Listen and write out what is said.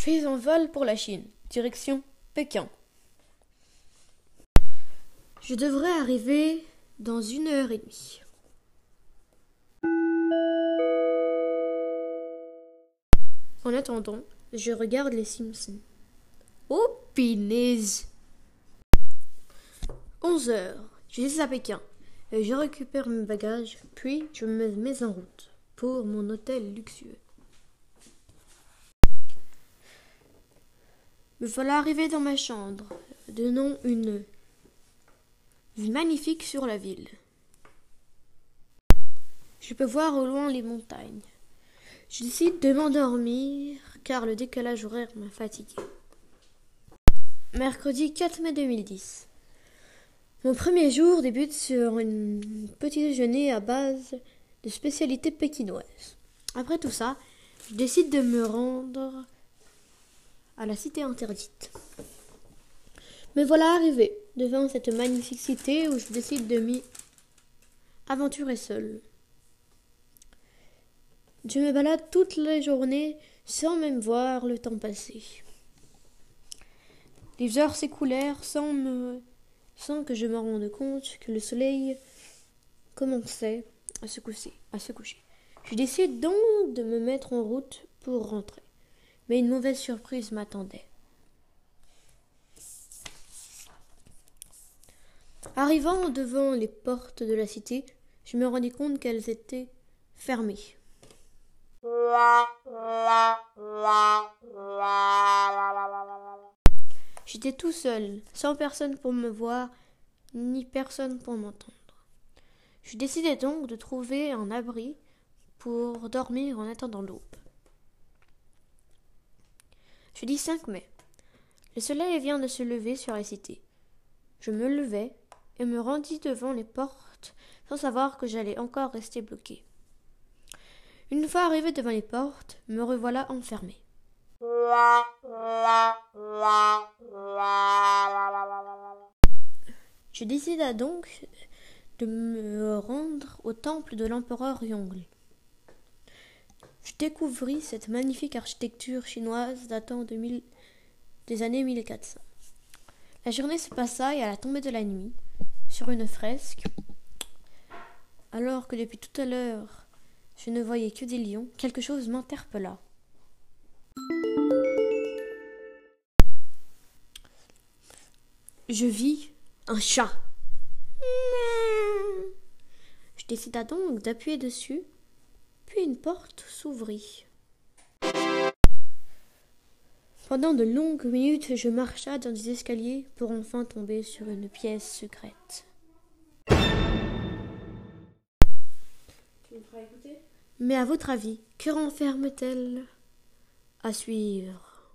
pris un vol pour la Chine, direction Pékin. Je devrais arriver dans une heure et demie. En attendant, je regarde les Simpsons. Oh, pinaise 11 heures. Je suis à Pékin. Je récupère mes bagages, puis je me mets en route pour mon hôtel luxueux. Me voilà arrivé dans ma chambre, donnant une vue magnifique sur la ville. Je peux voir au loin les montagnes. Je décide de m'endormir car le décalage horaire m'a fatigué. Mercredi 4 mai 2010. Mon premier jour débute sur une petit déjeuner à base de spécialités pékinoises. Après tout ça, je décide de me rendre à la cité interdite. Me voilà arrivé devant cette magnifique cité où je décide de m'y aventurer seul. Je me balade toute la journée sans même voir le temps passer. Les heures s'écoulèrent sans me sans que je me rende compte que le soleil commençait à se à se coucher. Je décide donc de me mettre en route pour rentrer. Mais une mauvaise surprise m'attendait. Arrivant devant les portes de la cité, je me rendis compte qu'elles étaient fermées. J'étais tout seul, sans personne pour me voir, ni personne pour m'entendre. Je décidai donc de trouver un abri pour dormir en attendant l'aube. Jeudi 5 mai. Le soleil vient de se lever sur la cité. Je me levai et me rendis devant les portes sans savoir que j'allais encore rester bloqué. Une fois arrivé devant les portes, me revoilà enfermé. Je décida donc de me rendre au temple de l'empereur Yongle. Je découvris cette magnifique architecture chinoise datant de mille... des années 1400. La journée se passa et à la tombée de la nuit, sur une fresque, alors que depuis tout à l'heure je ne voyais que des lions, quelque chose m'interpella. Je vis un chat. Je décida donc d'appuyer dessus, puis une porte s'ouvrit. Pendant de longues minutes, je marcha dans des escaliers pour enfin tomber sur une pièce secrète. Mais à votre avis, que renferme-t-elle? À suivre.